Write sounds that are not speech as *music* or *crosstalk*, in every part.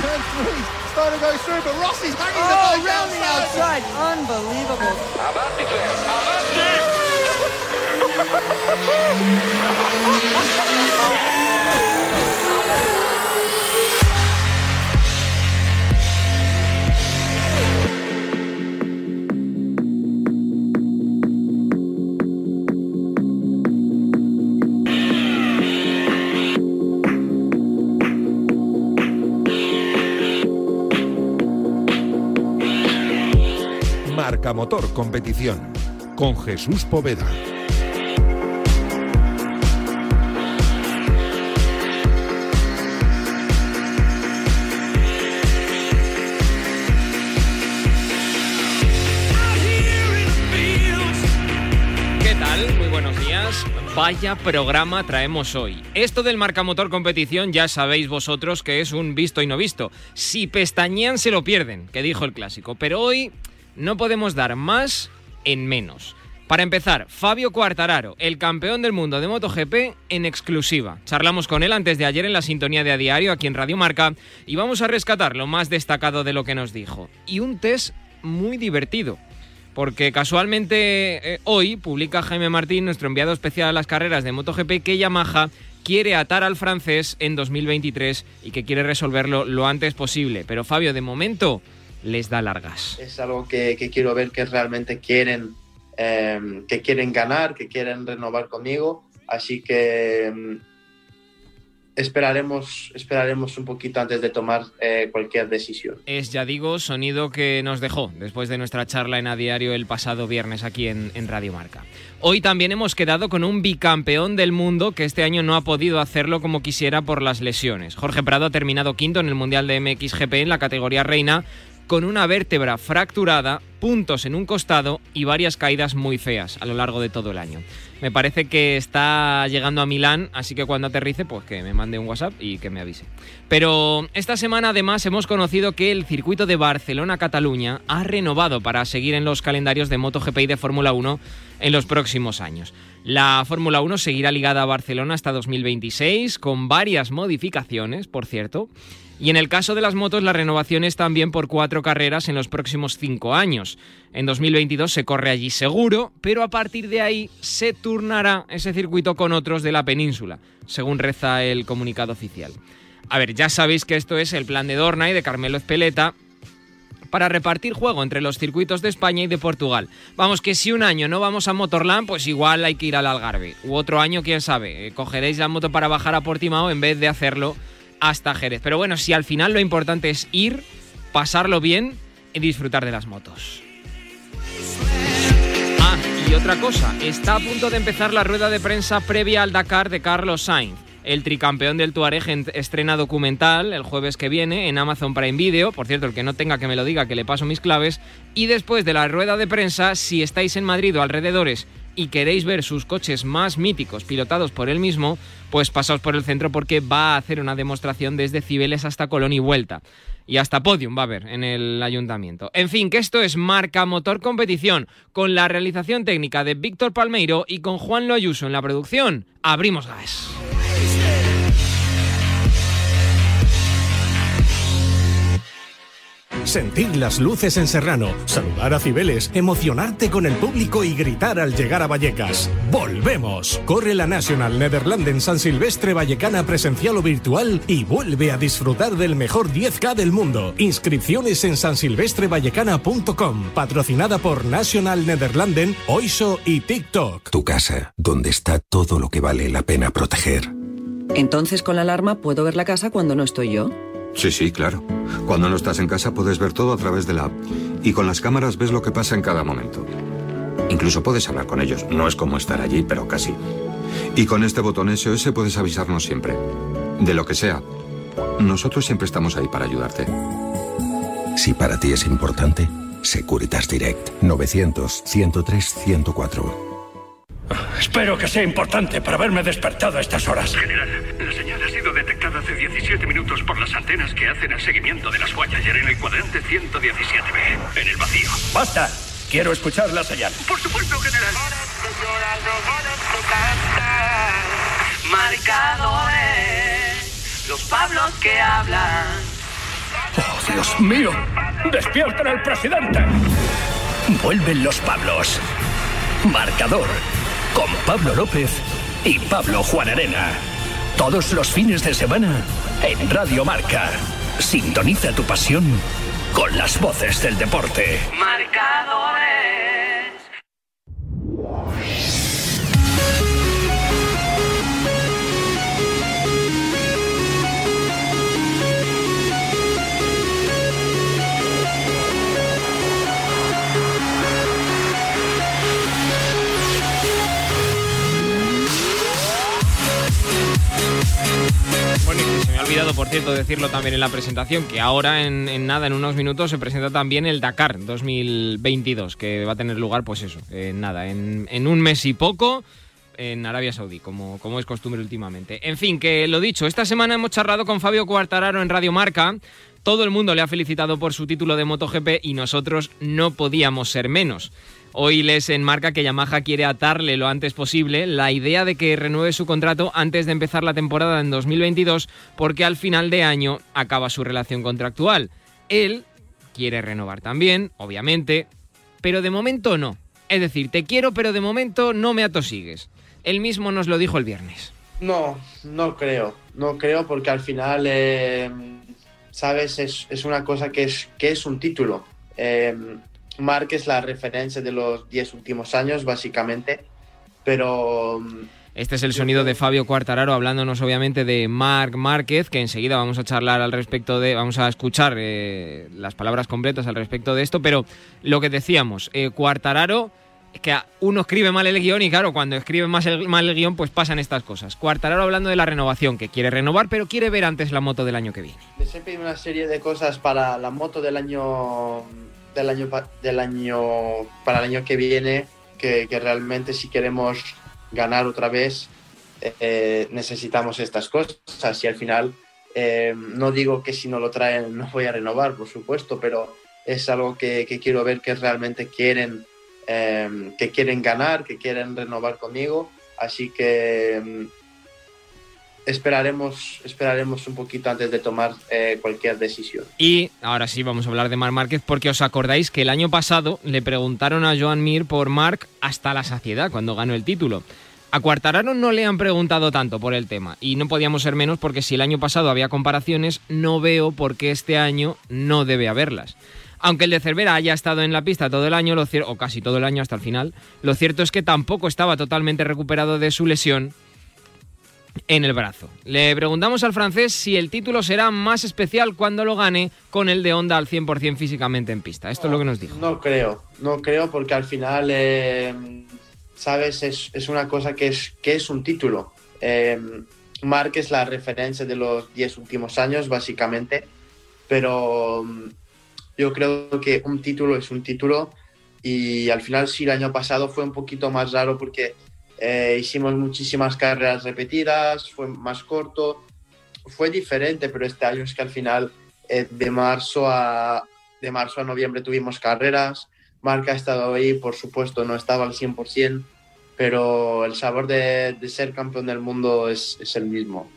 turn three. starting to go through, but Rossi's hanging oh, the round the outside. Unbelievable. How about the? How about. ¿Qué tal? Muy buenos días. Vaya programa traemos hoy. Esto del marcamotor competición ya sabéis vosotros que es un visto y no visto. Si pestañean se lo pierden, que dijo el clásico. Pero hoy no podemos dar más en menos. Para empezar, Fabio Quartararo, el campeón del mundo de MotoGP en exclusiva. Charlamos con él antes de ayer en la sintonía de A Diario aquí en Radio Marca y vamos a rescatar lo más destacado de lo que nos dijo. Y un test muy divertido porque casualmente eh, hoy publica Jaime Martín, nuestro enviado especial a las carreras de MotoGP, que Yamaha quiere atar al francés en 2023 y que quiere resolverlo lo antes posible. Pero Fabio, de momento les da largas. es algo que, que quiero ver que realmente quieren, eh, que quieren ganar, que quieren renovar conmigo. Así que mm, esperaremos, esperaremos un poquito antes de tomar eh, cualquier decisión. Es, ya digo, sonido que nos dejó después de nuestra charla en A Diario el pasado viernes aquí en, en Radio Marca. Hoy también hemos quedado con un bicampeón del mundo que este año no ha podido hacerlo como quisiera por las lesiones. Jorge Prado ha terminado quinto en el Mundial de MXGP en la categoría reina con una vértebra fracturada, puntos en un costado y varias caídas muy feas a lo largo de todo el año. Me parece que está llegando a Milán, así que cuando aterrice, pues que me mande un WhatsApp y que me avise. Pero esta semana además hemos conocido que el circuito de Barcelona-Cataluña ha renovado para seguir en los calendarios de MotoGP y de Fórmula 1 en los próximos años. La Fórmula 1 seguirá ligada a Barcelona hasta 2026, con varias modificaciones, por cierto. Y en el caso de las motos, la renovación es también por cuatro carreras en los próximos cinco años. En 2022 se corre allí seguro, pero a partir de ahí se turnará ese circuito con otros de la península, según reza el comunicado oficial. A ver, ya sabéis que esto es el plan de Dorna y de Carmelo Espeleta para repartir juego entre los circuitos de España y de Portugal. Vamos, que si un año no vamos a Motorland, pues igual hay que ir al Algarve. U otro año, quién sabe, eh, cogeréis la moto para bajar a Portimao en vez de hacerlo hasta Jerez. Pero bueno, si al final lo importante es ir, pasarlo bien y disfrutar de las motos. Ah, y otra cosa, está a punto de empezar la rueda de prensa previa al Dakar de Carlos Sainz. El tricampeón del Tuareg en- estrena documental el jueves que viene en Amazon Prime Video. Por cierto, el que no tenga que me lo diga, que le paso mis claves. Y después de la rueda de prensa, si estáis en Madrid o alrededores y queréis ver sus coches más míticos pilotados por él mismo, pues pasaos por el centro porque va a hacer una demostración desde Cibeles hasta Colón y vuelta. Y hasta podium va a haber en el ayuntamiento. En fin, que esto es Marca Motor Competición, con la realización técnica de Víctor Palmeiro y con Juan Loayuso en la producción. Abrimos gas. Sentir las luces en Serrano, saludar a Cibeles, emocionarte con el público y gritar al llegar a Vallecas. ¡Volvemos! Corre la National Netherlands San Silvestre Vallecana presencial o virtual y vuelve a disfrutar del mejor 10K del mundo. Inscripciones en sansilvestrevallecana.com, patrocinada por National Netherlanden, Oiso y TikTok. Tu casa, donde está todo lo que vale la pena proteger. Entonces con la alarma puedo ver la casa cuando no estoy yo. Sí, sí, claro. Cuando no estás en casa puedes ver todo a través de la app. Y con las cámaras ves lo que pasa en cada momento. Incluso puedes hablar con ellos. No es como estar allí, pero casi. Y con este botón SOS puedes avisarnos siempre. De lo que sea. Nosotros siempre estamos ahí para ayudarte. Si para ti es importante, Securitas Direct 900-103-104. Espero que sea importante para haberme despertado a estas horas. General, la señal 17 minutos por las antenas que hacen el seguimiento de las Voyager en el cuadrante 117B, en el vacío. ¡Basta! Quiero escuchar la señal. Por supuesto, general. Marcadores, los Pablos que hablan. Dios mío. ¡Despierten al presidente! Vuelven los Pablos. Marcador. Con Pablo López y Pablo Juan Arena. Todos los fines de semana en Radio Marca. Sintoniza tu pasión con las voces del deporte. Por cierto, decirlo también en la presentación, que ahora en, nada, en unos minutos, se presenta también el Dakar 2022, que va a tener lugar, pues eso, en nada, en, un mes y poco en Arabia Saudí, como, como es costumbre últimamente. En fin, que lo dicho, esta semana hemos charlado con Fabio Cuartararo en Radio Marca. Todo el mundo le ha felicitado por su título de MotoGP y nosotros no podíamos ser menos. Hoy les enmarca que Yamaha quiere atarle lo antes posible la idea de que renueve su contrato antes de empezar la temporada en 2022 porque al final de año acaba su relación contractual. Él quiere renovar también, obviamente, pero de momento no. Es decir, te quiero, pero de momento no me atosigues. Él mismo nos lo dijo el viernes. No, no creo. No creo porque al final, eh, ¿sabes? Es, es, una cosa que es, que es un título. Eh, Mark es la referencia de los 10 últimos años, básicamente. Pero. Este es el sonido de Fabio Cuartararo hablándonos obviamente de Marc Márquez, que enseguida vamos a charlar al respecto de, vamos a escuchar eh, las palabras completas al respecto de esto, pero lo que decíamos, eh, Cuartararo, es que uno escribe mal el guion y claro, cuando escribe más el, mal el guion pues pasan estas cosas. Cuartararo hablando de la renovación, que quiere renovar, pero quiere ver antes la moto del año que viene. Siempre hay una serie de cosas para la moto del año del año, del año para el año que viene que, realmente si queremos ganar otra vez eh, necesitamos estas cosas. Y al final eh, no digo que si no lo traen no voy a renovar por supuesto pero es algo que, quiero ver que realmente quieren eh, que quieren ganar que quieren renovar conmigo. Así que esperaremos, esperaremos un poquito antes de tomar eh, cualquier decisión. Y ahora sí vamos a hablar de Marc Márquez porque os acordáis que el año pasado le preguntaron a Joan Mir por Marc hasta la saciedad cuando ganó el título. A Cuartararo no le han preguntado tanto por el tema y no podíamos ser menos porque si el año pasado había comparaciones, no veo por qué este año no debe haberlas. Aunque el de Cervera haya estado en la pista todo el año, lo o casi todo el año hasta el final, lo cierto es que tampoco estaba totalmente recuperado de su lesión en el brazo. Le preguntamos al francés si el título será más especial cuando lo gane con el de Honda al 100% físicamente en pista. Esto es lo que nos dijo. No creo, no creo porque al final, eh, sabes, es, es, una cosa que es, que es un título. Eh, es la referencia de los 10 últimos años, básicamente, pero yo creo que un título es un título y al final sí, el año pasado fue un poquito más raro porque eh, hicimos muchísimas carreras repetidas, fue más corto, fue diferente, pero este año es que al final eh, de, marzo a, de marzo a noviembre tuvimos carreras, Marca ha estado ahí, por supuesto no estaba al 100%, pero el sabor de, de ser campeón del mundo es, es el mismo.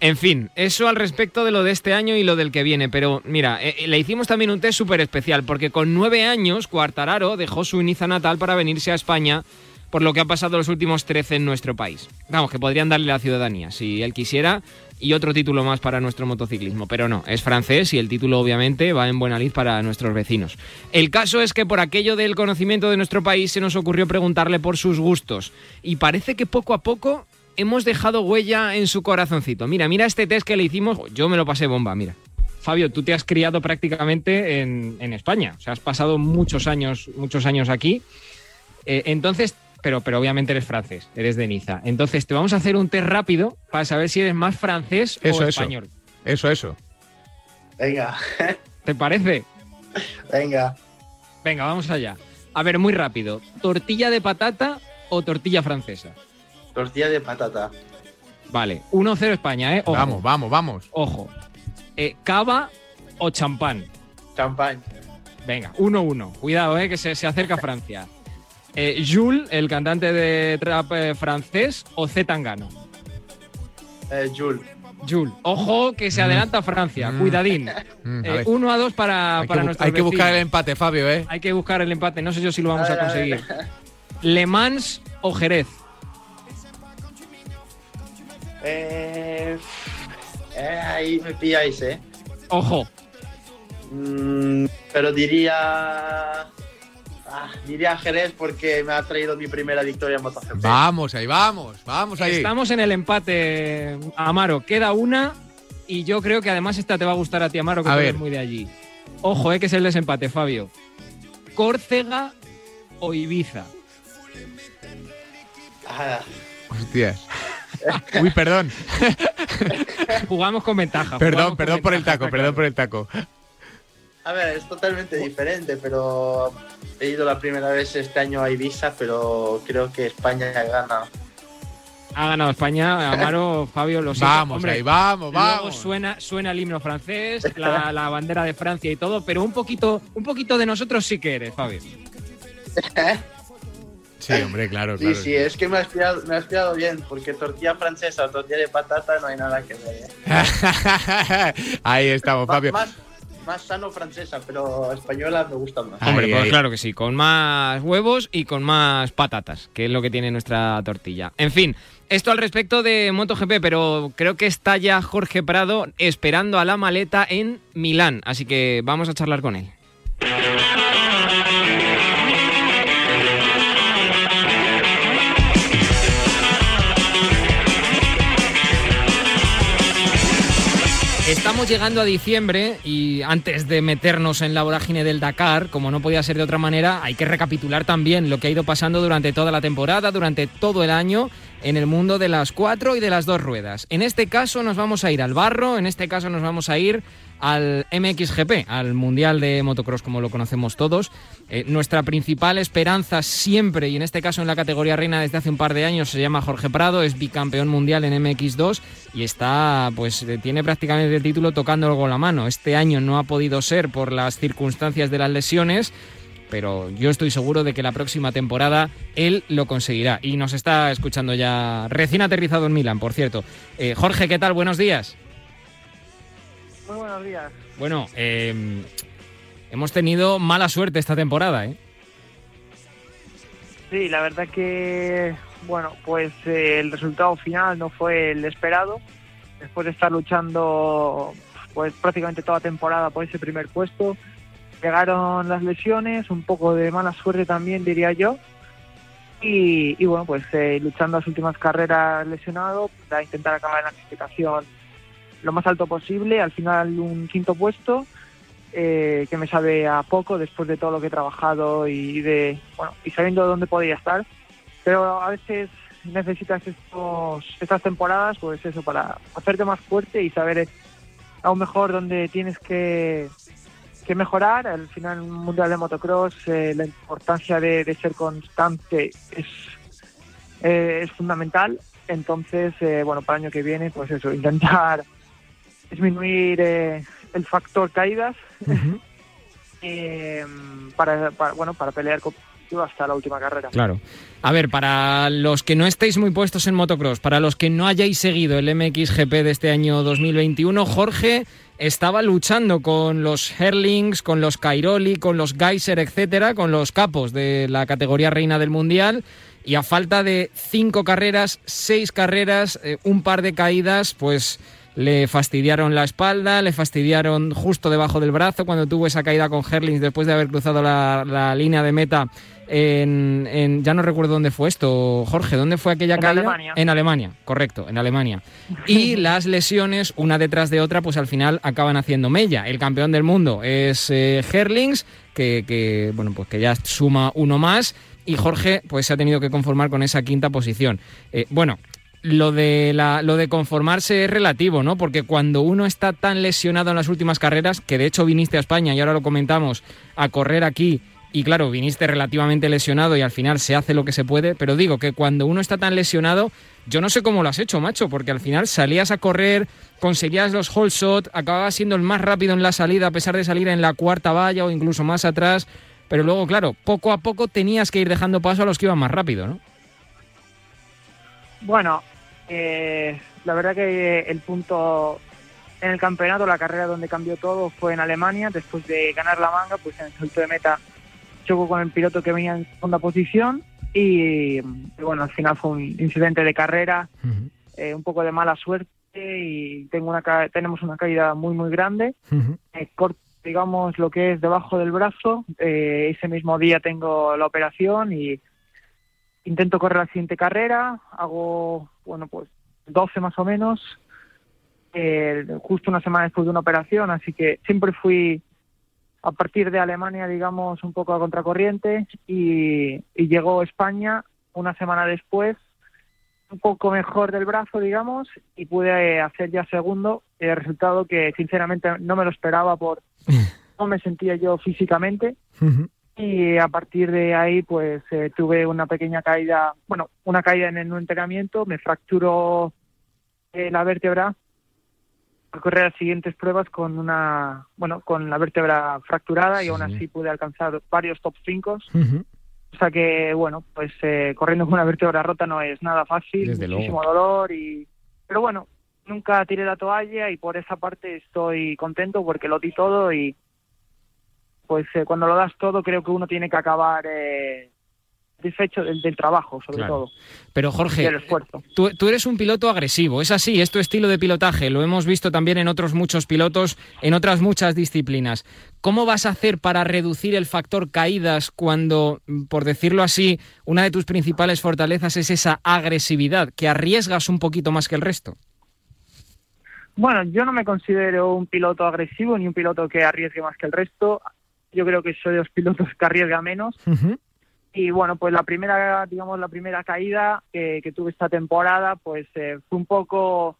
En fin, eso al respecto de lo de este año y lo del que viene. Pero mira, eh, le hicimos también un test súper especial, porque con nueve años, Cuartararo dejó su Niza natal para venirse a España, por lo que ha pasado los últimos 13 en nuestro país. Vamos, que podrían darle la ciudadanía, si él quisiera, y otro título más para nuestro motociclismo. Pero no, es francés y el título obviamente va en buena lid para nuestros vecinos. El caso es que por aquello del conocimiento de nuestro país se nos ocurrió preguntarle por sus gustos. Y parece que poco a poco hemos dejado huella en su corazoncito. Mira, mira este test que le hicimos. Yo me lo pasé bomba, mira. Fabio, tú te has criado prácticamente en, en España. O sea, has pasado muchos años, muchos años aquí. Eh, entonces, pero, pero obviamente eres francés, eres de Niza. Entonces, te vamos a hacer un test rápido para saber si eres más francés eso, o eso. español. Eso, eso. Venga. *laughs* ¿Te parece? Venga. Venga, vamos allá. A ver, muy rápido. ¿Tortilla de patata o tortilla francesa? Tortilla de patata. Vale, 1-0 España, ¿eh? Ojo. Vamos, vamos, vamos. Ojo. Eh, ¿Cava o champán? Champán. Venga, 1-1. Cuidado, ¿eh? Que se, se acerca *laughs* Francia. Eh, Jules, el cantante de trap eh, francés, o Z Tangano? Eh, Jules. Jul. Ojo que se Mm. adelanta Francia. Mm. Cuidadín. *laughs* Mm, a Eh, uno a dos para, Hay para nuestros hay que buscar el empate, Fabio, ¿eh? Hay que buscar el empate. No sé yo si lo vamos A a, ver, a conseguir. ver. Le Mans o Jerez. Eh, eh, ahí me pilláis, ¿eh? Ojo. Mm, pero diría. ah, diría Jerez porque me ha traído mi primera victoria en MotoGP. Vamos, ahí vamos, vamos ahí. Estamos en el empate, Amaro. Queda una y yo creo que además esta te va a gustar a ti, Amaro, que A tú ver. eres muy de allí. Ojo, eh, que es el desempate, Fabio. Córcega o Ibiza. Ah, Hostias. *laughs* Uy, perdón. Jugamos con ventaja. Perdón, perdón por el taco, perdón claro. por el taco. a ver, es totalmente diferente, pero he ido la primera vez este año a Ibiza, pero creo que España gana. Ha ganado España, Amaro, *laughs* Fabio, lo siento. Vamos Hombre, ahí, vamos, Luego vamos. suena, suena el himno francés, *laughs* la, la bandera de Francia y todo, pero un poquito, un poquito de nosotros sí que eres, Fabio. Sí, hombre, claro, Sí, claro. sí, es que me ha espiado, me ha espiado bien, porque tortilla francesa o tortilla de patata no hay nada que ver. ¿eh? *laughs* ahí estamos, Fabio. Más, más sano francesa, pero española me gusta más. Ahí, Hombre, pues ahí. claro que sí, con más huevos y con más patatas, que es lo que tiene nuestra tortilla. En fin, esto al respecto de MotoGP, pero creo que está ya Jorge Prado esperando a la maleta en Milán, así que vamos a charlar con él. Estamos llegando a diciembre y antes de meternos en la vorágine del Dakar, como no podía ser de otra manera, hay que recapitular también lo que ha ido pasando durante toda la temporada, durante todo el año en el mundo de las cuatro y de las dos ruedas. En este caso nos vamos a ir al barro, en este caso nos vamos a ir al MXGP, al Mundial de Motocross como lo conocemos todos. Eh, nuestra principal esperanza siempre, y en este caso en la categoría reina desde hace un par de años, se llama Jorge Prado, es bicampeón mundial en MX2 y está, pues eh, tiene prácticamente el título tocando con la mano. Este año no ha podido ser por las circunstancias de las lesiones, pero yo estoy seguro de que la próxima temporada él lo conseguirá. Y nos está escuchando ya recién aterrizado en Milán, por cierto. Eh, Jorge, ¿qué tal? Buenos días. Muy buenos días. Bueno, eh, hemos tenido mala suerte esta temporada, ¿eh? Sí, la verdad que, bueno, pues eh, el resultado final no fue el esperado. Después de estar luchando pues prácticamente toda temporada por ese primer puesto, llegaron las lesiones, un poco de mala suerte también, diría yo. Y, y bueno, pues eh, luchando las últimas carreras lesionado para intentar acabar en la clasificación lo más alto posible. Al final un quinto puesto eh, que me sabe a poco después de todo lo que he trabajado y de bueno y sabiendo dónde podía estar. Pero a veces necesitas estos, estas temporadas, pues eso, para hacerte más fuerte y saber aún mejor dónde tienes que, que mejorar. Al final, un mundial de motocross, eh, la importancia de, de ser constante es, eh, es fundamental. Entonces, eh, bueno, para el año que viene, pues eso, intentar disminuir eh, el factor caídas *laughs* eh, para, para, bueno, para pelear con- hasta la última carrera. Claro. A ver, para los que no estéis muy puestos en motocross, para los que no hayáis seguido el MXGP de este año 2021, Jorge estaba luchando con los Herlings, con los Cairoli, con los Geyser, etcétera, con los capos de la categoría reina del mundial. Y a falta de cinco carreras, seis carreras, eh, un par de caídas, pues le fastidiaron la espalda, le fastidiaron justo debajo del brazo cuando tuvo esa caída con Herlings después de haber cruzado la, la línea de meta en, en- ya no recuerdo dónde fue esto, Jorge, ¿dónde fue aquella En caída? Alemania. En Alemania, correcto, en Alemania. Y *laughs* las lesiones, una detrás de otra, pues al final acaban haciendo mella. El campeón del mundo es eh, Herlings, que, que, bueno, pues que ya suma uno más. Y Jorge, pues se ha tenido que conformar con esa quinta posición. Eh, bueno, lo de, la, lo de conformarse es relativo, ¿no? Porque cuando uno está tan lesionado en las últimas carreras, que de hecho viniste a España y ahora lo comentamos, a correr aquí, y claro, viniste relativamente lesionado y al final se hace lo que se puede, pero digo que cuando uno está tan lesionado, yo no sé cómo lo has hecho, macho, porque al final salías a correr, conseguías los whole shot, acababas siendo el más rápido en la salida a pesar de salir en la cuarta valla o incluso más atrás, pero luego, claro, poco a poco tenías que ir dejando paso a los que iban más rápido, ¿no? Bueno, Eh, la verdad que el punto en el campeonato, la carrera donde cambió todo fue en Alemania, después de ganar la manga, pues en el salto de meta chocó con el piloto que venía en segunda posición y, bueno, al final fue un incidente de carrera, eh, un poco de mala suerte y tengo una ca- tenemos una caída muy muy grande, eh, corto, digamos lo que es debajo del brazo, eh, ese mismo día tengo la operación y intento correr la siguiente carrera, hago, bueno, pues 12 más o menos, eh, justo una semana después de una operación, así que siempre fui a partir de Alemania, digamos, un poco a contracorriente y, y llegó España una semana después, un poco mejor del brazo, digamos, y pude eh, hacer ya segundo, el resultado que sinceramente no me lo esperaba por *laughs* cómo me sentía yo físicamente y a partir de ahí pues eh, tuve una pequeña caída, bueno, una caída en el entrenamiento, me fracturó eh, la vértebra al correr las siguientes pruebas con una, bueno, con la vértebra fracturada y aún así pude alcanzar varios top 5. O sea que, bueno, pues eh, corriendo con una vértebra rota no es nada fácil, Desde muchísimo luego. dolor y... Pero bueno, nunca tiré la toalla y por esa parte estoy contento porque lo di todo y pues eh, cuando lo das todo creo que uno tiene que acabar eh, satisfecho del, del trabajo, sobre Claro. todo. Pero Jorge, el esfuerzo. tú, tú eres un piloto agresivo, es así, es tu estilo de pilotaje, lo hemos visto también en otros muchos pilotos, en otras muchas disciplinas. ¿Cómo vas a hacer para reducir el factor caídas cuando, por decirlo así, una de tus principales fortalezas es esa agresividad, que arriesgas un poquito más que el resto? Bueno, yo no me considero un piloto agresivo ni un piloto que arriesgue más que el resto. Yo creo que soy de los pilotos que arriesga menos. Y bueno, pues la primera, digamos, la primera caída que, que tuve esta temporada, pues eh, fue un poco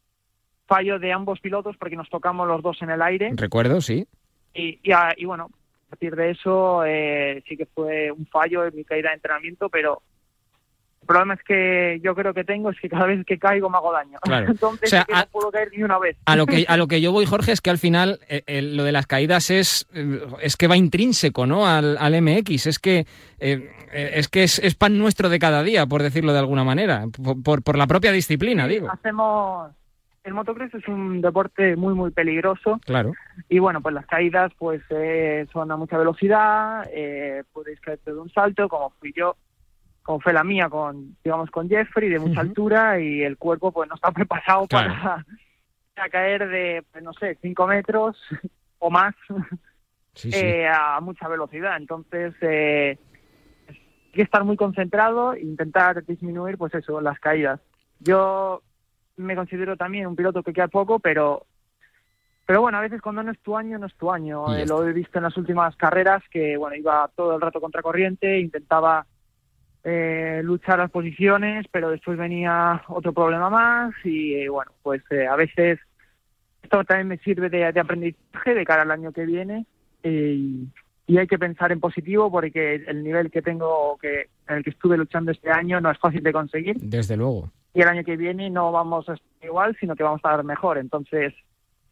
fallo de ambos pilotos porque nos tocamos los dos en el aire. Recuerdo, sí. Y, y, a- y bueno, a partir de eso eh, sí que fue un fallo en mi caída de entrenamiento, pero el problema es que yo creo que tengo es que cada vez que caigo me hago daño. Claro. *laughs* Entonces O sea, es que a- no puedo caer ni una vez. A lo que, *laughs* a lo que yo voy, Jorge, es que al final eh, eh, lo de las caídas es, eh, es que va intrínseco ¿no? al, al MX. Es que, eh, eh, es, que es, es pan nuestro de cada día, por decirlo de alguna manera. Por, por- por la propia disciplina, digo. Hacemos el motocross es un deporte muy muy peligroso Claro. y bueno pues las caídas pues eh, son a mucha velocidad eh, podéis caerte de un salto como fui yo como fue la mía con digamos con Jeffrey de mucha altura y el cuerpo pues no está *laughs* preparado Claro. para, para caer de pues, no sé 5 metros *laughs* o más Sí, sí. eh, a mucha velocidad. Entonces eh, hay que estar muy concentrado e intentar disminuir pues eso las caídas. Yo me considero también un piloto que queda poco pero pero bueno a veces cuando no es tu año no es tu año. Eh, lo he visto en las últimas carreras que bueno iba todo el rato contra corriente intentaba eh, luchar las posiciones pero después venía otro problema más y eh, bueno pues eh, a veces esto también me sirve de, de aprendizaje de cara al año que viene eh, y, y hay que pensar en positivo porque el nivel que tengo que en el que estuve luchando este año no es fácil de conseguir Desde luego. y el año que viene no vamos a estar igual sino que vamos a estar mejor entonces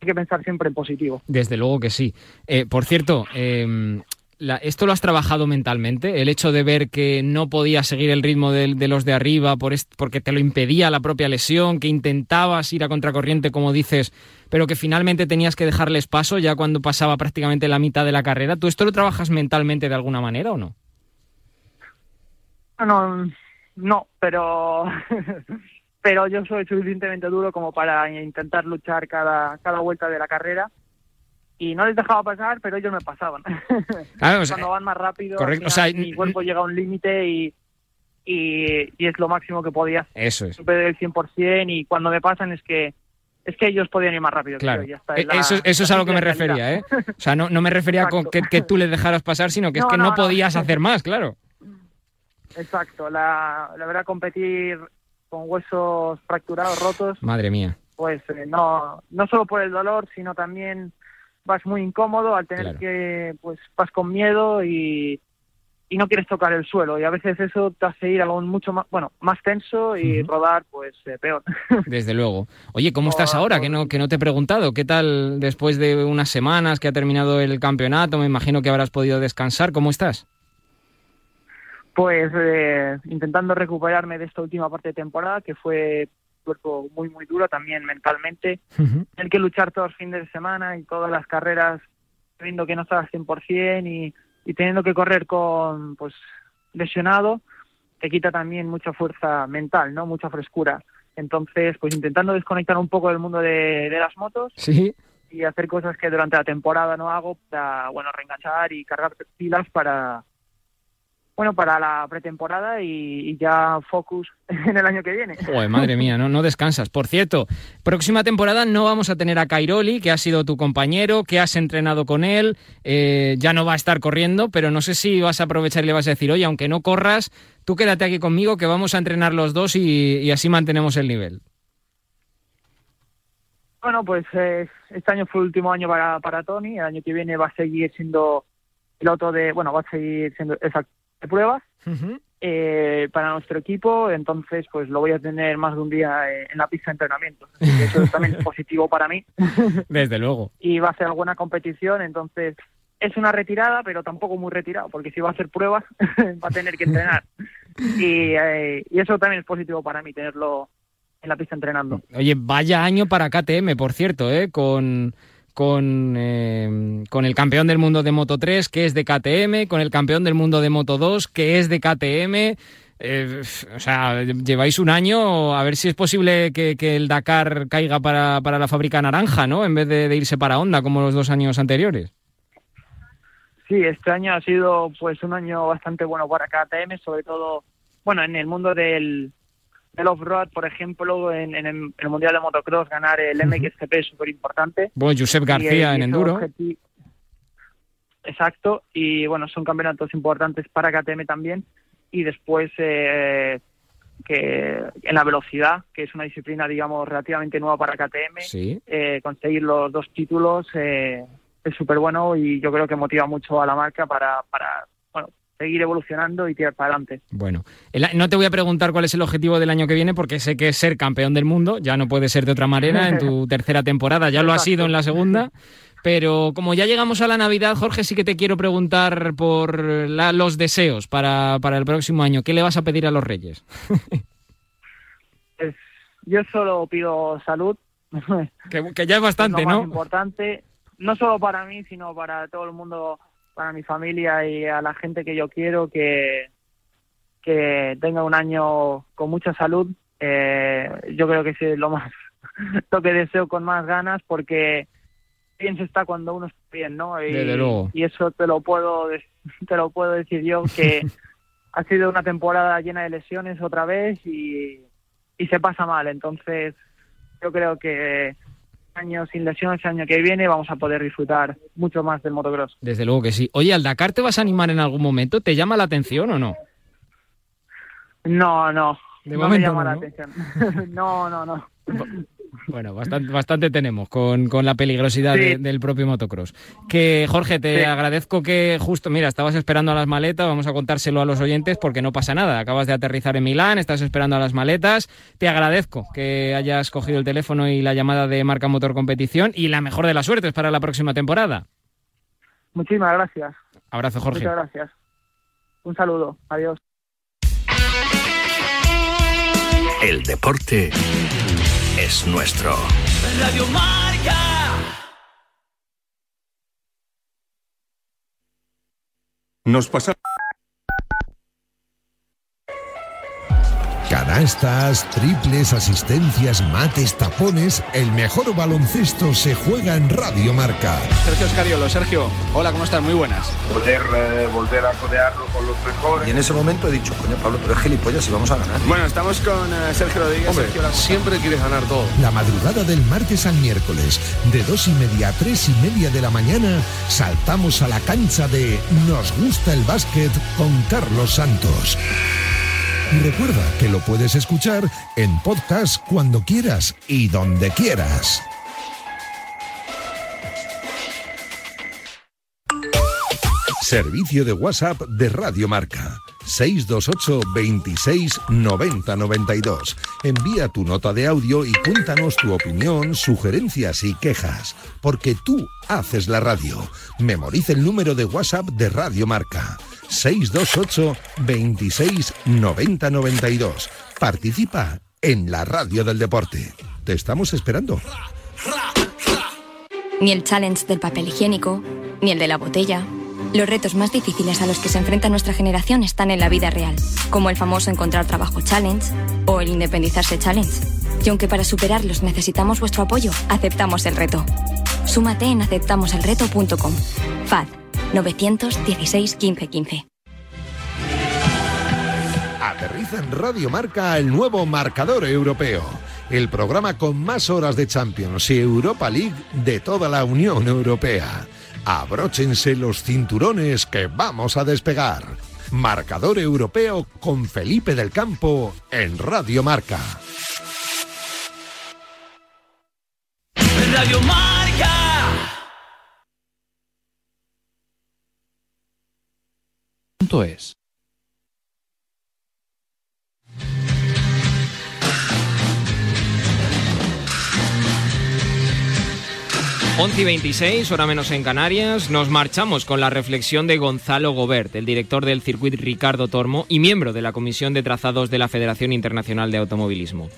hay que pensar siempre en positivo Desde luego que sí. Eh, por cierto, eh, la- ¿esto lo has trabajado mentalmente? El hecho de ver que no podías seguir el ritmo de, los de arriba por porque te lo impedía la propia lesión, que intentabas ir a contracorriente, como dices, pero que finalmente tenías que dejarles paso ya cuando pasaba prácticamente la mitad de la carrera. ¿Tú esto lo trabajas mentalmente de alguna manera o no? no no pero *laughs* pero yo soy suficientemente duro como para intentar luchar cada cada vuelta de la carrera y no les dejaba pasar pero ellos me pasaban *laughs* Claro, o sea, cuando van más rápido correcto, al o sea, final mi cuerpo llega a un límite y, y y es lo máximo que podía hacer Eso es. siempre del 100% y cuando me pasan es que es que ellos podían ir más rápido que Claro, yo, ya está, es la- eso, eso es a lo que me refería, ¿eh? O sea, no, no me refería con que, que tú les dejaras pasar, sino que es que no. podías hacer más, claro. Exacto, la, la verdad competir con huesos fracturados, rotos, Madre mía. pues eh, no, no solo por el dolor, sino también vas muy incómodo al tener Claro. que, pues vas con miedo y, y no quieres tocar el suelo y a veces eso te hace ir algo mucho más, bueno, más tenso y rodar pues eh, peor. *laughs* Desde luego. Oye, ¿cómo estás ahora? Que no, que no te he preguntado. ¿Qué tal después de unas semanas que ha terminado el campeonato? Me imagino que habrás podido descansar. ¿Cómo estás? Pues eh, intentando recuperarme de esta última parte de temporada que fue cuerpo muy, muy duro también mentalmente. Tener que luchar todos los fines de semana y todas las carreras viendo que no estás al 100% y, y teniendo que correr con, pues, lesionado, te quita también mucha fuerza mental, ¿no? Mucha frescura. Entonces, pues intentando desconectar un poco del mundo de, de las motos Sí. y hacer cosas que durante la temporada no hago para, bueno, reenganchar y cargar pilas para, bueno, para la pretemporada y, y ya focus *laughs* en el año que viene. Joder, madre mía, no, no descansas. Por cierto, próxima temporada no vamos a tener a Cairoli, que ha sido tu compañero, que has entrenado con él, eh, ya no va a estar corriendo, pero no sé si vas a aprovechar y le vas a decir, oye, aunque no corras, tú quédate aquí conmigo, que vamos a entrenar los dos y, y así mantenemos el nivel. Bueno, pues eh, este año fue el último año para, para Tony, el año que viene va a seguir siendo piloto de, bueno, va a seguir siendo exacto de pruebas eh, para nuestro equipo, entonces pues lo voy a tener más de un día eh, en la pista de entrenamiento. Así que eso también es *laughs* positivo para mí Desde luego. y va a ser buena competición, entonces es una retirada, pero tampoco muy retirado, porque si va a hacer pruebas *laughs* va a tener que entrenar. Y, eh, y eso también es positivo para mí, tenerlo en la pista entrenando. Oye, vaya año para KTM, por cierto, ¿eh? con, con, eh, con el campeón del mundo de Moto 3, que es de KTM, con el campeón del mundo de Moto 2, que es de KTM. Eh, o sea, lleváis un año, a ver si es posible que, que el Dakar caiga para, para, la fábrica naranja, ¿no? En vez de, de irse para Honda, como los dos años anteriores. Sí, este año ha sido pues un año bastante bueno para KTM, sobre todo, bueno, en el mundo del, del off-road, por ejemplo, en, en, el, el Mundial de Motocross, ganar el MXGP es súper importante. Bueno, Josep García en Enduro. Exacto, y bueno, son campeonatos importantes para KTM también. Y después eh, que en la velocidad, que es una disciplina, digamos, relativamente nueva para KTM, sí. eh, conseguir los dos títulos eh, es súper bueno y yo creo que motiva mucho a la marca para, seguir evolucionando y tirar para adelante. Bueno, el, no te voy a preguntar cuál es el objetivo del año que viene porque sé que es ser campeón del mundo, ya no puede ser de otra manera en tu *laughs* tercera temporada, ya lo ha sido en la segunda. Pero como ya llegamos a la Navidad, Jorge, sí que te quiero preguntar por la, los deseos para, para, el próximo año. ¿Qué le vas a pedir a los Reyes? pues yo solo pido salud. *laughs* que, que, ya es bastante, es lo ¿no? Más importante, no solo para mí, sino para todo el mundo, para mi familia y a la gente que yo quiero, que, que tenga un año con mucha salud. Eh, yo creo que es lo más, *laughs* lo que deseo con más ganas, porque bien se está cuando uno está bien, ¿no? Y, y eso te lo puedo *laughs* te lo puedo decir yo que *laughs* ha sido una temporada llena de lesiones otra vez y, y se pasa mal. Entonces yo creo que año sin lesiones, el año que viene vamos a poder disfrutar mucho más del motocross. Desde luego que sí. Oye, ¿al Dakar te vas a animar en algún momento? ¿Te llama la atención o no? No, no. De no momento me llama no, la ¿no? atención. *laughs* no, no, no. Bueno, bastante, bastante tenemos con, con la peligrosidad Sí. de- del propio motocross. Que Jorge, te Sí. agradezco que justo, mira, estabas esperando a las maletas, vamos a contárselo a los oyentes porque no pasa nada. Acabas de aterrizar en Milán, estás esperando a las maletas. Te agradezco que hayas cogido el teléfono y la llamada de Marca Motor Competición y la mejor de las suertes para la próxima temporada. Muchísimas gracias. Abrazo, Jorge. Muchas gracias. Un saludo. Adiós. El deporte es nuestro. Radio Marca. Nos pasa. Canastas, triples, asistencias, mates, tapones. El mejor baloncesto se juega en Radio Marca. Sergio Escariolo, Sergio, hola, ¿cómo estás? Muy buenas. Poder eh, volver a codearlo con los mejores. Y en ese momento he dicho, coño, Pablo, pero es gilipollas y vamos a ganar. Bueno, estamos con eh, Sergio Rodríguez. Hombre, Sergio, la- siempre quieres ganar todo. La madrugada del martes al miércoles, de dos y media a tres y media de la mañana, saltamos a la cancha de Nos gusta el básquet con Carlos Santos. Y recuerda que lo puedes escuchar en podcast cuando quieras y donde quieras. Servicio de WhatsApp de Radio Marca. 628 26 90 92. Envía tu nota de audio y cuéntanos tu opinión, sugerencias y quejas. Porque tú haces la radio. Memoriza el número de WhatsApp de Radio Marca. 628 26 90 92. Participa en la radio del deporte. Te estamos esperando. Ni el challenge del papel higiénico, ni el de la botella. Los retos más difíciles a los que se enfrenta nuestra generación están en la vida real, como el famoso encontrar trabajo challenge o el independizarse challenge. Y aunque para superarlos necesitamos vuestro apoyo, aceptamos el reto. Súmate en aceptamoselreto.com. FAD 916 1515. Aterriza en Radio Marca el nuevo marcador europeo. El programa con más horas de Champions y Europa League de toda la Unión Europea. Abróchense los cinturones que vamos a despegar. Marcador europeo con Felipe del Campo en Radio Marca. Radio Marca. Es. 11 y 26, hora menos en Canarias, nos marchamos con la reflexión de Gonzalo Gobert, el director del circuito Ricardo Tormo y miembro de la Comisión de Trazados de la Federación Internacional de Automovilismo.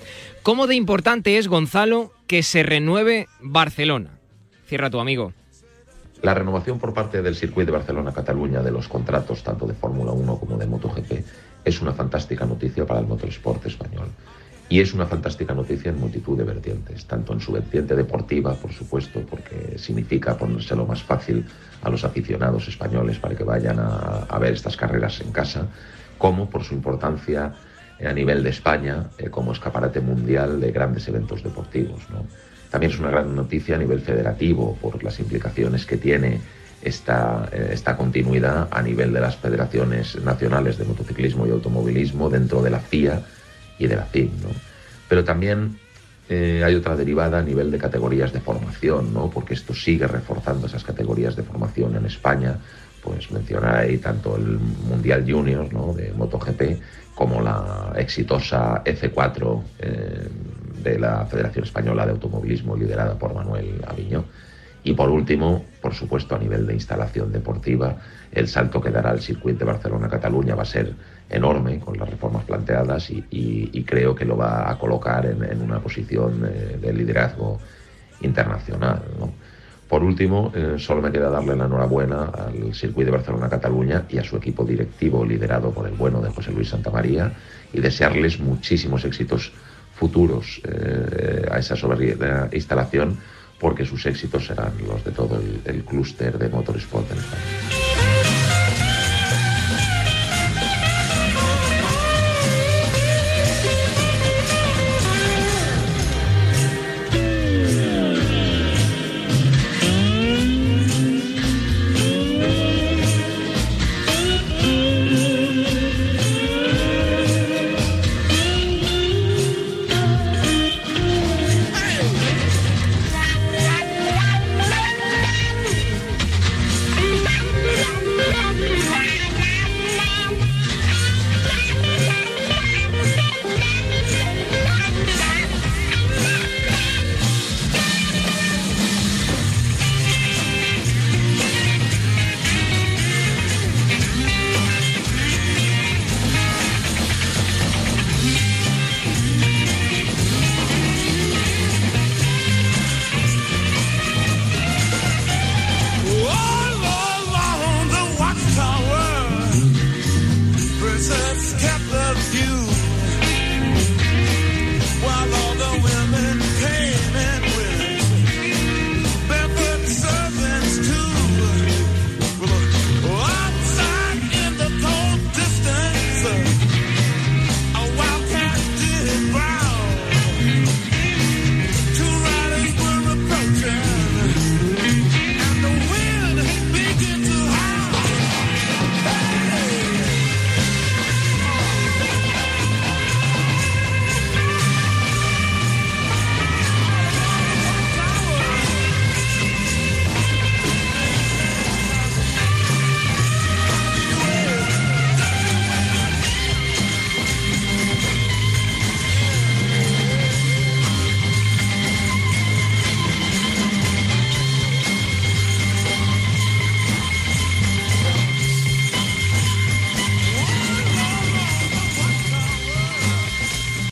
¿Cómo de importante es, Gonzalo, que se renueve Barcelona? Cierra tu amigo. La renovación por parte del circuito de Barcelona-Cataluña de los contratos tanto de Fórmula 1 como de MotoGP es una fantástica noticia para el motorsport español. Y es una fantástica noticia en multitud de vertientes, tanto en su vertiente deportiva, por supuesto, porque significa ponérselo más fácil a los aficionados españoles para que vayan a, ver estas carreras en casa, como por su importancia a nivel de España eh, como escaparate mundial de grandes eventos deportivos. También es una gran noticia a nivel federativo por las implicaciones que tiene esta, eh, esta continuidad a nivel de las federaciones nacionales de motociclismo y automovilismo dentro de la FIA y de la FIM. Pero también eh, hay otra derivada a nivel de categorías de formación, ¿no? porque esto sigue reforzando esas categorías de formación en España. Pues mencionar ahí tanto el Mundial Junior ¿no? de MotoGP como la exitosa F4 eh, de la Federación Española de Automovilismo liderada por Manuel Aviñó. Y por último, por supuesto, a nivel de instalación deportiva, el salto que dará el circuito de Barcelona-Cataluña va a ser enorme con las reformas planteadas y, creo que lo va a colocar en, una posición eh, de liderazgo internacional. Por último, eh, solo me queda darle la enhorabuena al circuito de Barcelona-Cataluña y a su equipo directivo liderado por el bueno de José Luis Santamaría y desearles muchísimos éxitos futuros eh, a esa instalación porque sus éxitos serán los de todo el, el clúster de motorsport en España.